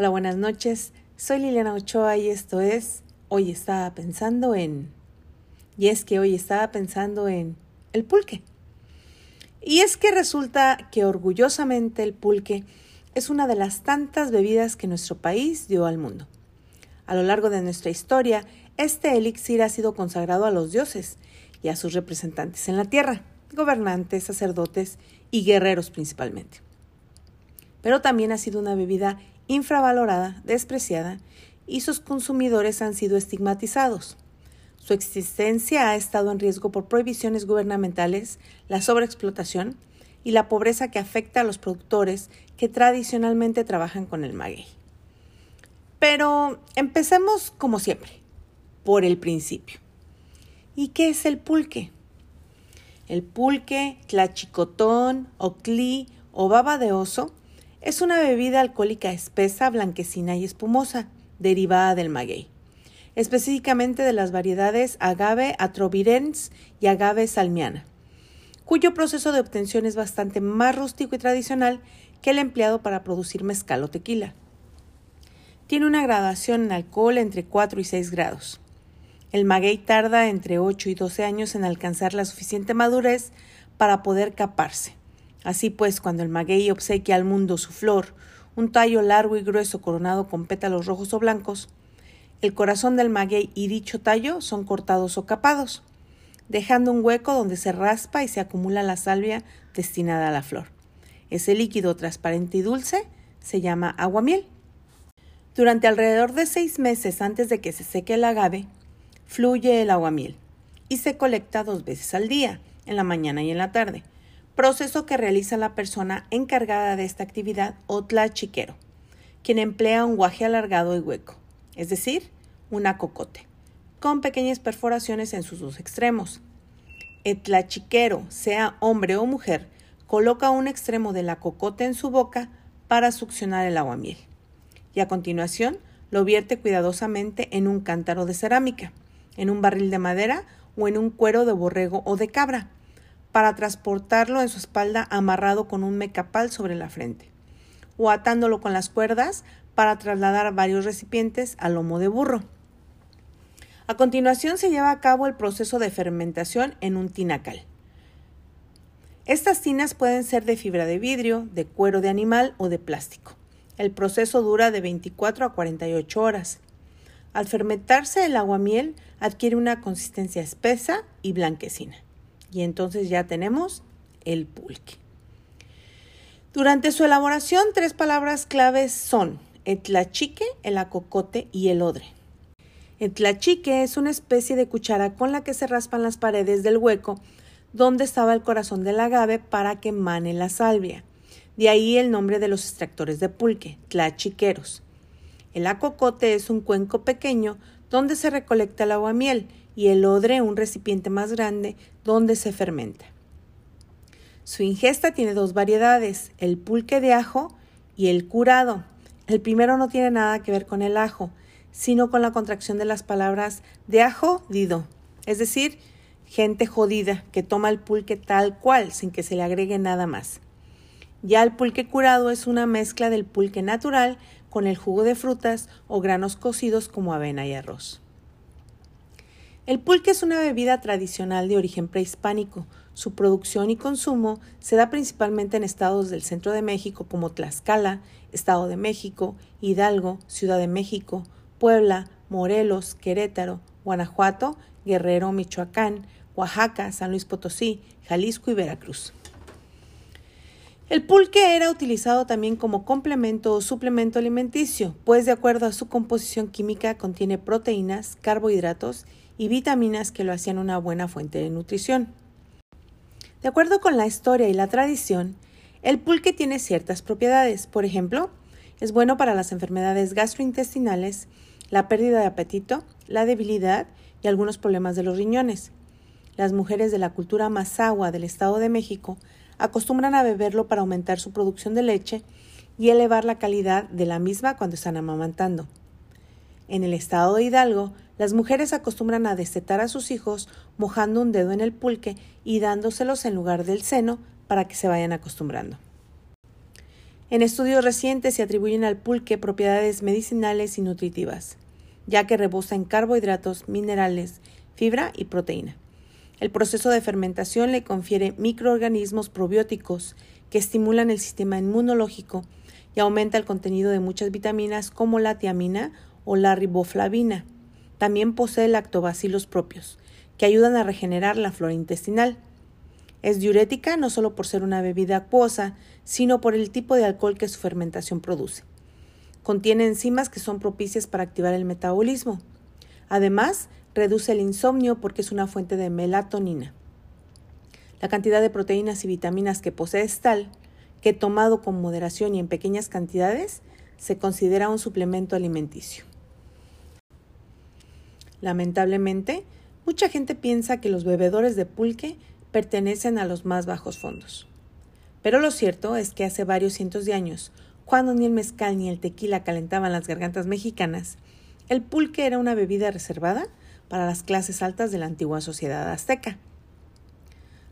Hola, buenas noches. Soy Liliana Ochoa y esto es Hoy estaba pensando en... Y es que hoy estaba pensando en el pulque. Y es que resulta que orgullosamente el pulque es una de las tantas bebidas que nuestro país dio al mundo. A lo largo de nuestra historia, este elixir ha sido consagrado a los dioses y a sus representantes en la tierra, gobernantes, sacerdotes y guerreros principalmente. Pero también ha sido una bebida infravalorada, despreciada, y sus consumidores han sido estigmatizados. Su existencia ha estado en riesgo por prohibiciones gubernamentales, la sobreexplotación y la pobreza que afecta a los productores que tradicionalmente trabajan con el maguey. Pero empecemos como siempre, por el principio. ¿Y qué es el pulque? El pulque, tlachicotón, oclí o baba de oso es una bebida alcohólica espesa, blanquecina y espumosa, derivada del maguey, específicamente de las variedades agave atrovirens y agave salmiana, cuyo proceso de obtención es bastante más rústico y tradicional que el empleado para producir mezcal o tequila. Tiene una gradación en alcohol entre 4 y 6 grados. El maguey tarda entre 8 y 12 años en alcanzar la suficiente madurez para poder caparse. Así pues, cuando el maguey obsequia al mundo su flor, un tallo largo y grueso coronado con pétalos rojos o blancos, el corazón del maguey y dicho tallo son cortados o capados, dejando un hueco donde se raspa y se acumula la salvia destinada a la flor. Ese líquido transparente y dulce se llama aguamiel. Durante alrededor de seis meses antes de que se seque el agave, fluye el aguamiel y se colecta dos veces al día, en la mañana y en la tarde proceso que realiza la persona encargada de esta actividad o tlachiquero, quien emplea un guaje alargado y hueco, es decir, una cocote, con pequeñas perforaciones en sus dos extremos. El tlachiquero, sea hombre o mujer, coloca un extremo de la cocote en su boca para succionar el aguamiel y a continuación lo vierte cuidadosamente en un cántaro de cerámica, en un barril de madera o en un cuero de borrego o de cabra, para transportarlo en su espalda amarrado con un mecapal sobre la frente, o atándolo con las cuerdas para trasladar varios recipientes al lomo de burro. A continuación se lleva a cabo el proceso de fermentación en un tinacal. Estas tinas pueden ser de fibra de vidrio, de cuero de animal o de plástico. El proceso dura de 24 a 48 horas. Al fermentarse el aguamiel adquiere una consistencia espesa y blanquecina y entonces ya tenemos el pulque. Durante su elaboración, tres palabras claves son el tlachique, el acocote y el odre. El tlachique es una especie de cuchara con la que se raspan las paredes del hueco donde estaba el corazón del agave para que mane la salvia. De ahí el nombre de los extractores de pulque, tlachiqueros. El acocote es un cuenco pequeño donde se recolecta el aguamiel y el odre un recipiente más grande donde se fermenta. Su ingesta tiene dos variedades, el pulque de ajo y el curado. El primero no tiene nada que ver con el ajo, sino con la contracción de las palabras de ajo dido, es decir, gente jodida que toma el pulque tal cual, sin que se le agregue nada más. Ya el pulque curado es una mezcla del pulque natural con el jugo de frutas o granos cocidos como avena y arroz. El pulque es una bebida tradicional de origen prehispánico. Su producción y consumo se da principalmente en estados del centro de México como Tlaxcala, Estado de México, Hidalgo, Ciudad de México, Puebla, Morelos, Querétaro, Guanajuato, Guerrero, Michoacán, Oaxaca, San Luis Potosí, Jalisco y Veracruz. El pulque era utilizado también como complemento o suplemento alimenticio, pues de acuerdo a su composición química contiene proteínas, carbohidratos y vitaminas que lo hacían una buena fuente de nutrición. De acuerdo con la historia y la tradición, el pulque tiene ciertas propiedades. Por ejemplo, es bueno para las enfermedades gastrointestinales, la pérdida de apetito, la debilidad y algunos problemas de los riñones. Las mujeres de la cultura mazahua del Estado de México acostumbran a beberlo para aumentar su producción de leche y elevar la calidad de la misma cuando están amamantando. En el estado de Hidalgo, las mujeres acostumbran a destetar a sus hijos mojando un dedo en el pulque y dándoselos en lugar del seno para que se vayan acostumbrando. En estudios recientes se atribuyen al pulque propiedades medicinales y nutritivas, ya que rebosa en carbohidratos, minerales, fibra y proteína. El proceso de fermentación le confiere microorganismos probióticos que estimulan el sistema inmunológico y aumenta el contenido de muchas vitaminas como la tiamina o la riboflavina. También posee lactobacilos propios, que ayudan a regenerar la flora intestinal. Es diurética no solo por ser una bebida acuosa, sino por el tipo de alcohol que su fermentación produce. Contiene enzimas que son propicias para activar el metabolismo. Además, reduce el insomnio porque es una fuente de melatonina. La cantidad de proteínas y vitaminas que posee es tal que tomado con moderación y en pequeñas cantidades se considera un suplemento alimenticio. Lamentablemente, mucha gente piensa que los bebedores de pulque pertenecen a los más bajos fondos. Pero lo cierto es que hace varios cientos de años, cuando ni el mezcal ni el tequila calentaban las gargantas mexicanas, el pulque era una bebida reservada para las clases altas de la antigua sociedad azteca.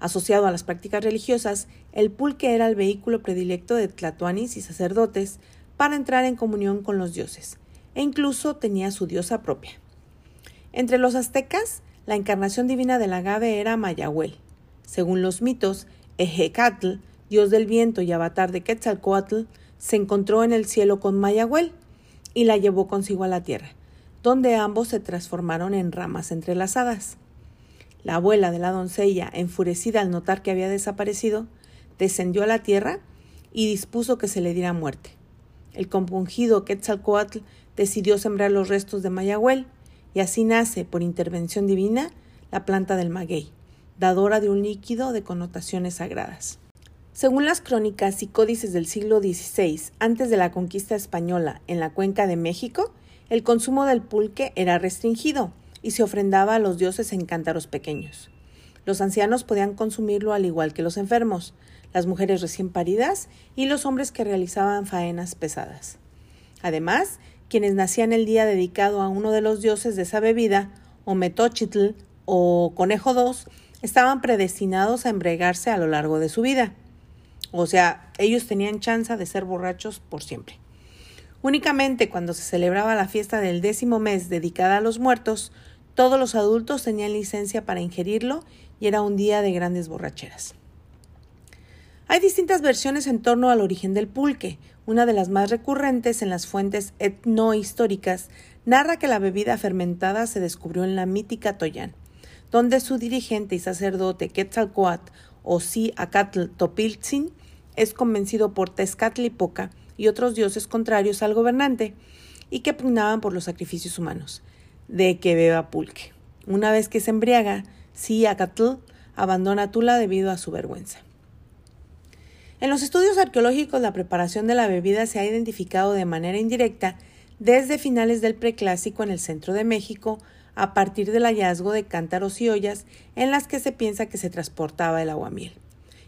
Asociado a las prácticas religiosas, el pulque era el vehículo predilecto de tlatoanis y sacerdotes para entrar en comunión con los dioses, e incluso tenía su diosa propia. Entre los aztecas, la encarnación divina del agave era Mayahuel. Según los mitos, Ejecatl, dios del viento y avatar de Quetzalcoatl, se encontró en el cielo con Mayahuel y la llevó consigo a la tierra, donde ambos se transformaron en ramas entrelazadas. La abuela de la doncella, enfurecida al notar que había desaparecido, descendió a la tierra y dispuso que se le diera muerte. El compungido Quetzalcoatl decidió sembrar los restos de Mayahuel, y así nace, por intervención divina, la planta del maguey dadora de un líquido de connotaciones sagradas. Según las crónicas y códices del siglo XVI, antes de la conquista española en la cuenca de México, el consumo del pulque era restringido y se ofrendaba a los dioses en cántaros pequeños. Los ancianos podían consumirlo al igual que los enfermos, las mujeres recién paridas y los hombres que realizaban faenas pesadas. Además, quienes nacían el día dedicado a uno de los dioses de esa bebida, o Metochitl o Conejo II, estaban predestinados a embregarse a lo largo de su vida. O sea, ellos tenían chance de ser borrachos por siempre. Únicamente cuando se celebraba la fiesta del décimo mes dedicada a los muertos, todos los adultos tenían licencia para ingerirlo y era un día de grandes borracheras. Hay distintas versiones en torno al origen del pulque. Una de las más recurrentes en las fuentes etnohistóricas narra que la bebida fermentada se descubrió en la mítica Toyán donde su dirigente y sacerdote Quetzalcoatl o Si Acatl Topiltzin es convencido por Tezcatlipoca y otros dioses contrarios al gobernante y que pugnaban por los sacrificios humanos, de que beba pulque. Una vez que se embriaga, Si Acatl abandona Tula debido a su vergüenza. En los estudios arqueológicos la preparación de la bebida se ha identificado de manera indirecta desde finales del preclásico en el centro de México a partir del hallazgo de cántaros y ollas en las que se piensa que se transportaba el aguamiel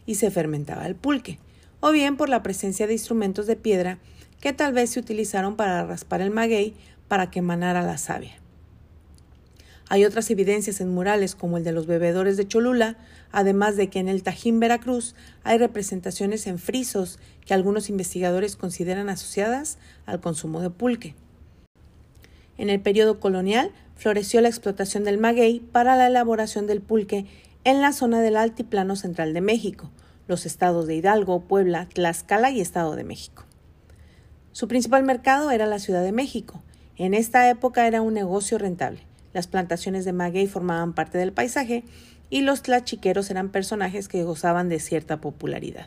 y se fermentaba el pulque, o bien por la presencia de instrumentos de piedra que tal vez se utilizaron para raspar el maguey para que emanara la savia. Hay otras evidencias en murales como el de los bebedores de Cholula, además de que en el Tajín Veracruz hay representaciones en frisos que algunos investigadores consideran asociadas al consumo de pulque. En el periodo colonial floreció la explotación del maguey para la elaboración del pulque en la zona del altiplano central de México, los estados de Hidalgo, Puebla, Tlaxcala y Estado de México. Su principal mercado era la Ciudad de México. En esta época era un negocio rentable. Las plantaciones de maguey formaban parte del paisaje y los tlachiqueros eran personajes que gozaban de cierta popularidad.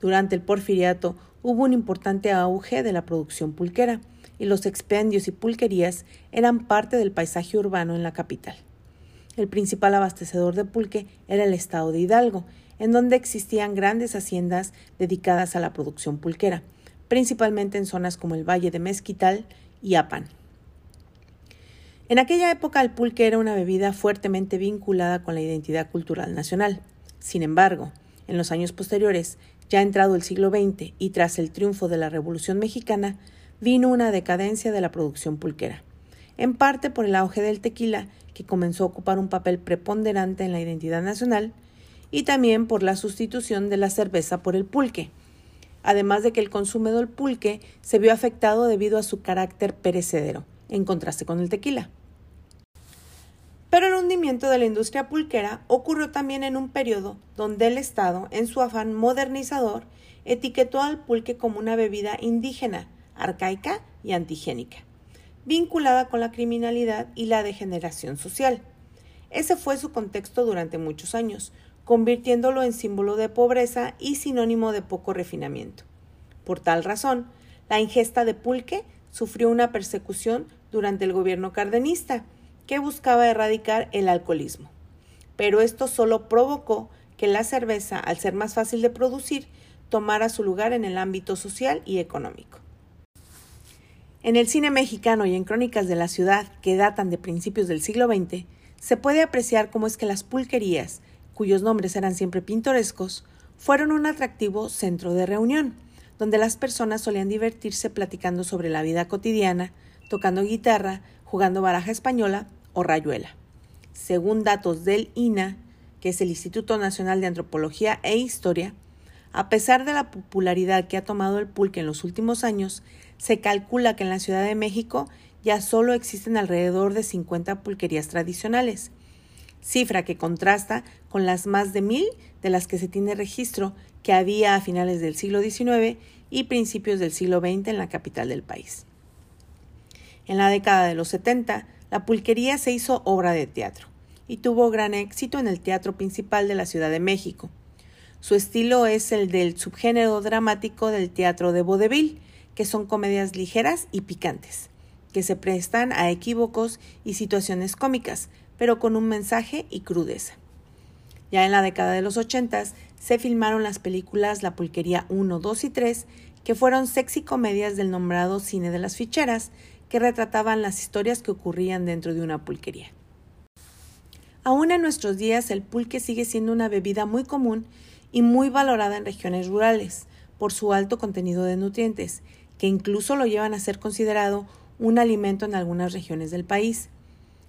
Durante el porfiriato hubo un importante auge de la producción pulquera y los expendios y pulquerías eran parte del paisaje urbano en la capital. El principal abastecedor de pulque era el estado de Hidalgo, en donde existían grandes haciendas dedicadas a la producción pulquera, principalmente en zonas como el Valle de Mezquital y Apan. En aquella época el pulque era una bebida fuertemente vinculada con la identidad cultural nacional. Sin embargo, en los años posteriores, ya entrado el siglo XX y tras el triunfo de la Revolución Mexicana, vino una decadencia de la producción pulquera, en parte por el auge del tequila, que comenzó a ocupar un papel preponderante en la identidad nacional, y también por la sustitución de la cerveza por el pulque. además de que el consumo del pulque se vio afectado debido a su carácter perecedero, en contraste con el tequila. Pero el hundimiento de la industria pulquera ocurrió también en un periodo donde el Estado, en su afán modernizador, etiquetó al pulque como una bebida indígena, arcaica y antigénica, vinculada con la criminalidad y la degeneración social. Ese fue su contexto durante muchos años, convirtiéndolo en símbolo de pobreza y sinónimo de poco refinamiento. Por tal razón, la ingesta de pulque sufrió una persecución durante el gobierno cardenista, que buscaba erradicar el alcoholismo. Pero esto solo provocó que la cerveza, al ser más fácil de producir, tomara su lugar en el ámbito social y económico. En el cine mexicano y en crónicas de la ciudad que datan de principios del siglo XX, se puede apreciar cómo es que las pulquerías, cuyos nombres eran siempre pintorescos, fueron un atractivo centro de reunión, donde las personas solían divertirse platicando sobre la vida cotidiana, tocando guitarra, jugando baraja española o rayuela. Según datos del INA, que es el Instituto Nacional de Antropología e Historia, a pesar de la popularidad que ha tomado el pulque en los últimos años, se calcula que en la Ciudad de México ya solo existen alrededor de 50 pulquerías tradicionales, cifra que contrasta con las más de mil de las que se tiene registro que había a finales del siglo XIX y principios del siglo XX en la capital del país. En la década de los 70, la pulquería se hizo obra de teatro y tuvo gran éxito en el teatro principal de la Ciudad de México. Su estilo es el del subgénero dramático del teatro de vodevil, que son comedias ligeras y picantes, que se prestan a equívocos y situaciones cómicas, pero con un mensaje y crudeza. Ya en la década de los 80 se filmaron las películas La Pulquería 1, 2 y 3, que fueron sexy comedias del nombrado cine de las ficheras, que retrataban las historias que ocurrían dentro de una pulquería. Aún en nuestros días el pulque sigue siendo una bebida muy común y muy valorada en regiones rurales por su alto contenido de nutrientes, que incluso lo llevan a ser considerado un alimento en algunas regiones del país.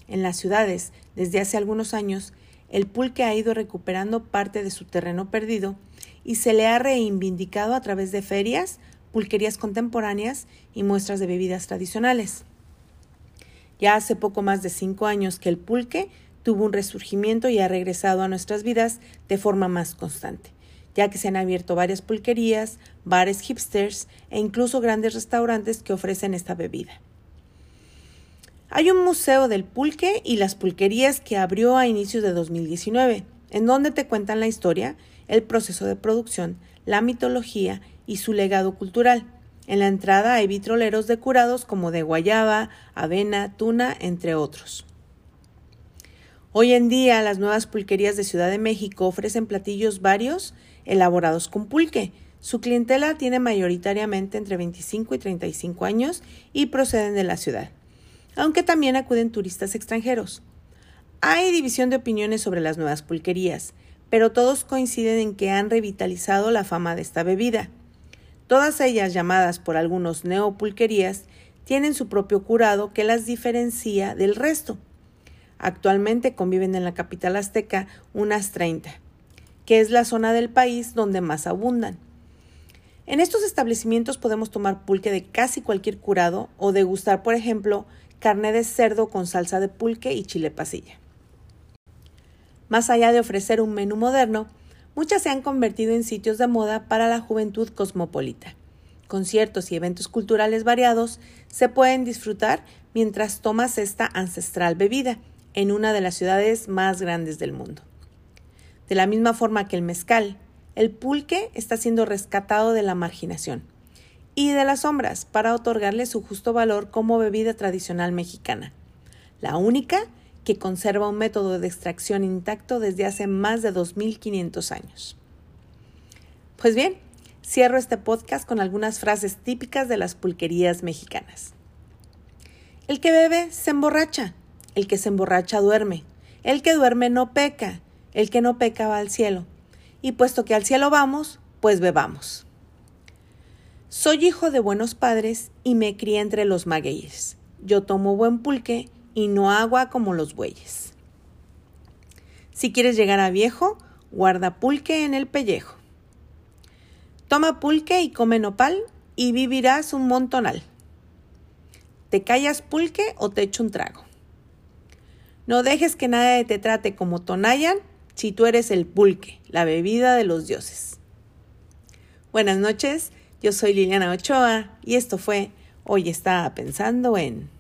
En las ciudades, desde hace algunos años, el pulque ha ido recuperando parte de su terreno perdido y se le ha reivindicado a través de ferias, pulquerías contemporáneas y muestras de bebidas tradicionales. Ya hace poco más de cinco años que el pulque tuvo un resurgimiento y ha regresado a nuestras vidas de forma más constante, ya que se han abierto varias pulquerías, bares hipsters e incluso grandes restaurantes que ofrecen esta bebida. Hay un museo del pulque y las pulquerías que abrió a inicios de 2019, en donde te cuentan la historia, el proceso de producción, la mitología y su legado cultural. En la entrada hay vitroleros decorados como de guayaba, avena, tuna, entre otros. Hoy en día las nuevas pulquerías de Ciudad de México ofrecen platillos varios elaborados con pulque. Su clientela tiene mayoritariamente entre 25 y 35 años y proceden de la ciudad, aunque también acuden turistas extranjeros. Hay división de opiniones sobre las nuevas pulquerías, pero todos coinciden en que han revitalizado la fama de esta bebida. Todas ellas, llamadas por algunos neopulquerías, tienen su propio curado que las diferencia del resto. Actualmente conviven en la capital azteca unas 30, que es la zona del país donde más abundan. En estos establecimientos podemos tomar pulque de casi cualquier curado o degustar, por ejemplo, carne de cerdo con salsa de pulque y chile pasilla. Más allá de ofrecer un menú moderno, muchas se han convertido en sitios de moda para la juventud cosmopolita. Conciertos y eventos culturales variados se pueden disfrutar mientras tomas esta ancestral bebida en una de las ciudades más grandes del mundo. De la misma forma que el mezcal, el pulque está siendo rescatado de la marginación y de las sombras para otorgarle su justo valor como bebida tradicional mexicana, la única que conserva un método de extracción intacto desde hace más de 2.500 años. Pues bien, cierro este podcast con algunas frases típicas de las pulquerías mexicanas. El que bebe se emborracha, el que se emborracha duerme, el que duerme no peca, el que no peca va al cielo, y puesto que al cielo vamos, pues bebamos. Soy hijo de buenos padres y me crié entre los magueyes. Yo tomo buen pulque y no agua como los bueyes. Si quieres llegar a viejo, guarda pulque en el pellejo. Toma pulque y come nopal y vivirás un montonal. ¿Te callas pulque o te echo un trago? No dejes que nadie te trate como Tonayan si tú eres el pulque, la bebida de los dioses. Buenas noches, yo soy Liliana Ochoa y esto fue Hoy estaba pensando en...